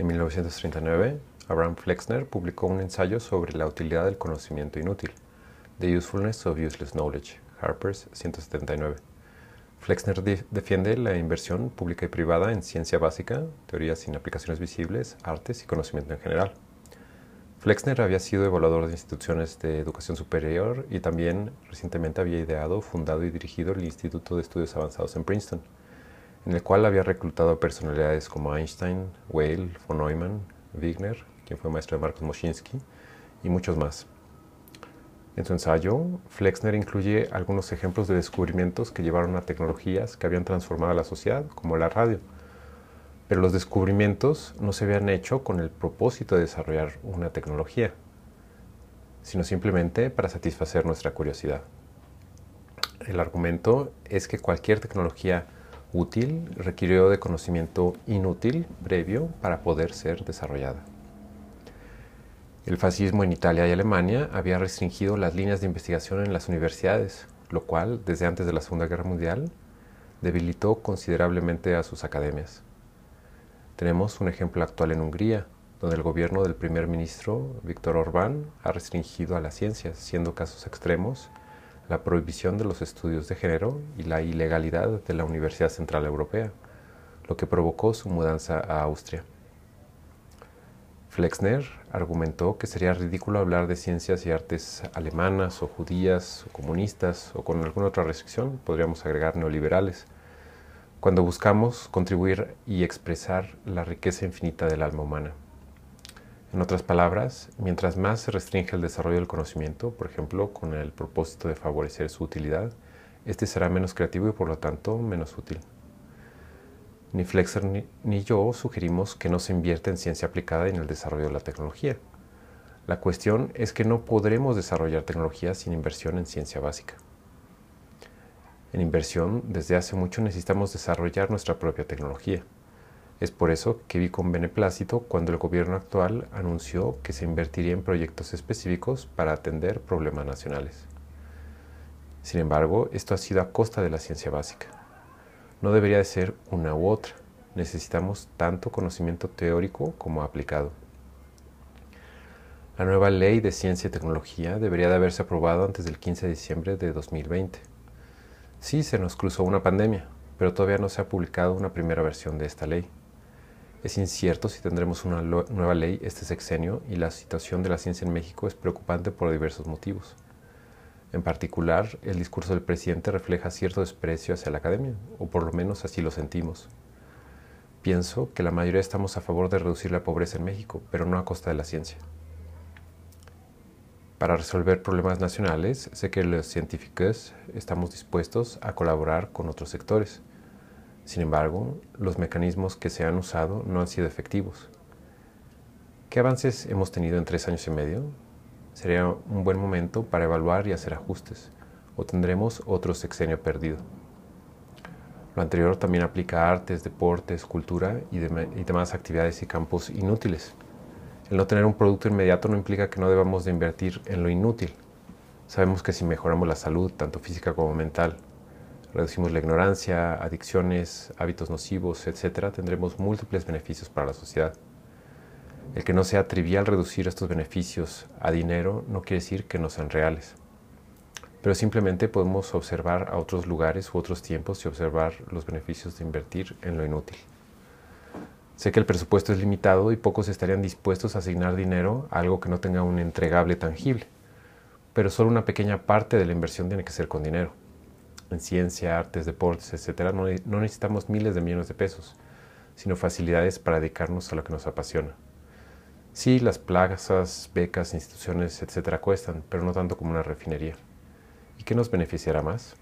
En 1939, Abraham Flexner publicó un ensayo sobre la utilidad del conocimiento inútil, The Usefulness of Useless Knowledge, Harper's 179. Flexner defiende la inversión pública y privada en ciencia básica, teorías sin aplicaciones visibles, artes y conocimiento en general. Flexner había sido evaluador de instituciones de educación superior y también recientemente había ideado, fundado y dirigido el Instituto de Estudios Avanzados en Princeton, en el cual había reclutado personalidades como Einstein, Weil, von Neumann, Wigner, quien fue maestro de Marcos Moschinsky, y muchos más. En su ensayo, Flexner incluye algunos ejemplos de descubrimientos que llevaron a tecnologías que habían transformado a la sociedad, como la radio. Pero los descubrimientos no se habían hecho con el propósito de desarrollar una tecnología, sino simplemente para satisfacer nuestra curiosidad. El argumento es que cualquier tecnología útil requirió de conocimiento inútil previo para poder ser desarrollada. El fascismo en Italia y Alemania había restringido las líneas de investigación en las universidades, lo cual, desde antes de la Segunda Guerra Mundial, debilitó considerablemente a sus academias. Tenemos un ejemplo actual en Hungría, donde el gobierno del primer ministro Víctor Orbán ha restringido a las ciencias, siendo casos extremos la prohibición de los estudios de género y la ilegalidad de la Universidad Central Europea, lo que provocó su mudanza a Austria. Flexner argumentó que sería ridículo hablar de ciencias y artes alemanas o judías o comunistas o con alguna otra restricción, podríamos agregar neoliberales, cuando buscamos contribuir y expresar la riqueza infinita del alma humana. En otras palabras, mientras más se restringe el desarrollo del conocimiento, por ejemplo, con el propósito de favorecer su utilidad, este será menos creativo y por lo tanto menos útil. Ni Flexer ni, yo sugerimos que no se invierta en ciencia aplicada y en el desarrollo de la tecnología. La cuestión es que no podremos desarrollar tecnología sin inversión en ciencia básica. En inversión, desde hace mucho necesitamos desarrollar nuestra propia tecnología. Es por eso que vi con beneplácito cuando el gobierno actual anunció que se invertiría en proyectos específicos para atender problemas nacionales. Sin embargo, esto ha sido a costa de la ciencia básica. No debería de ser una u otra. Necesitamos tanto conocimiento teórico como aplicado. La nueva ley de ciencia y tecnología debería de haberse aprobado antes del 15 de diciembre de 2020. Sí, se nos cruzó una pandemia, pero todavía no se ha publicado una primera versión de esta ley. Es incierto si tendremos una nueva ley este sexenio y la situación de la ciencia en México es preocupante por diversos motivos. En particular, el discurso del presidente refleja cierto desprecio hacia la academia, o por lo menos así lo sentimos. Pienso que la mayoría estamos a favor de reducir la pobreza en México, pero no a costa de la ciencia. Para resolver problemas nacionales, sé que los científicos estamos dispuestos a colaborar con otros sectores sin embargo, los mecanismos que se han usado no han sido efectivos. ¿Qué avances hemos tenido en tres años y medio? Sería un buen momento para evaluar y hacer ajustes, o tendremos otro sexenio perdido. Lo anterior también aplica a artes, deportes, cultura y, y demás actividades y campos inútiles. El no tener un producto inmediato no implica que no debamos de invertir en lo inútil. Sabemos que si mejoramos la salud, tanto física como mental, reducimos la ignorancia, adicciones, hábitos nocivos, etc., tendremos múltiples beneficios para la sociedad. El que no sea trivial reducir estos beneficios a dinero no quiere decir que no sean reales. Pero simplemente podemos observar a otros lugares u otros tiempos y observar los beneficios de invertir en lo inútil. Sé que el presupuesto es limitado y pocos estarían dispuestos a asignar dinero a algo que no tenga un entregable tangible, pero solo una pequeña parte de la inversión tiene que ser con dinero en ciencia, artes, deportes, etcétera, no, necesitamos miles de millones de pesos, sino facilidades para dedicarnos a lo que nos apasiona. Sí, las plazas, becas, instituciones, etcétera, cuestan, pero no tanto como una refinería. ¿Y qué nos beneficiará más?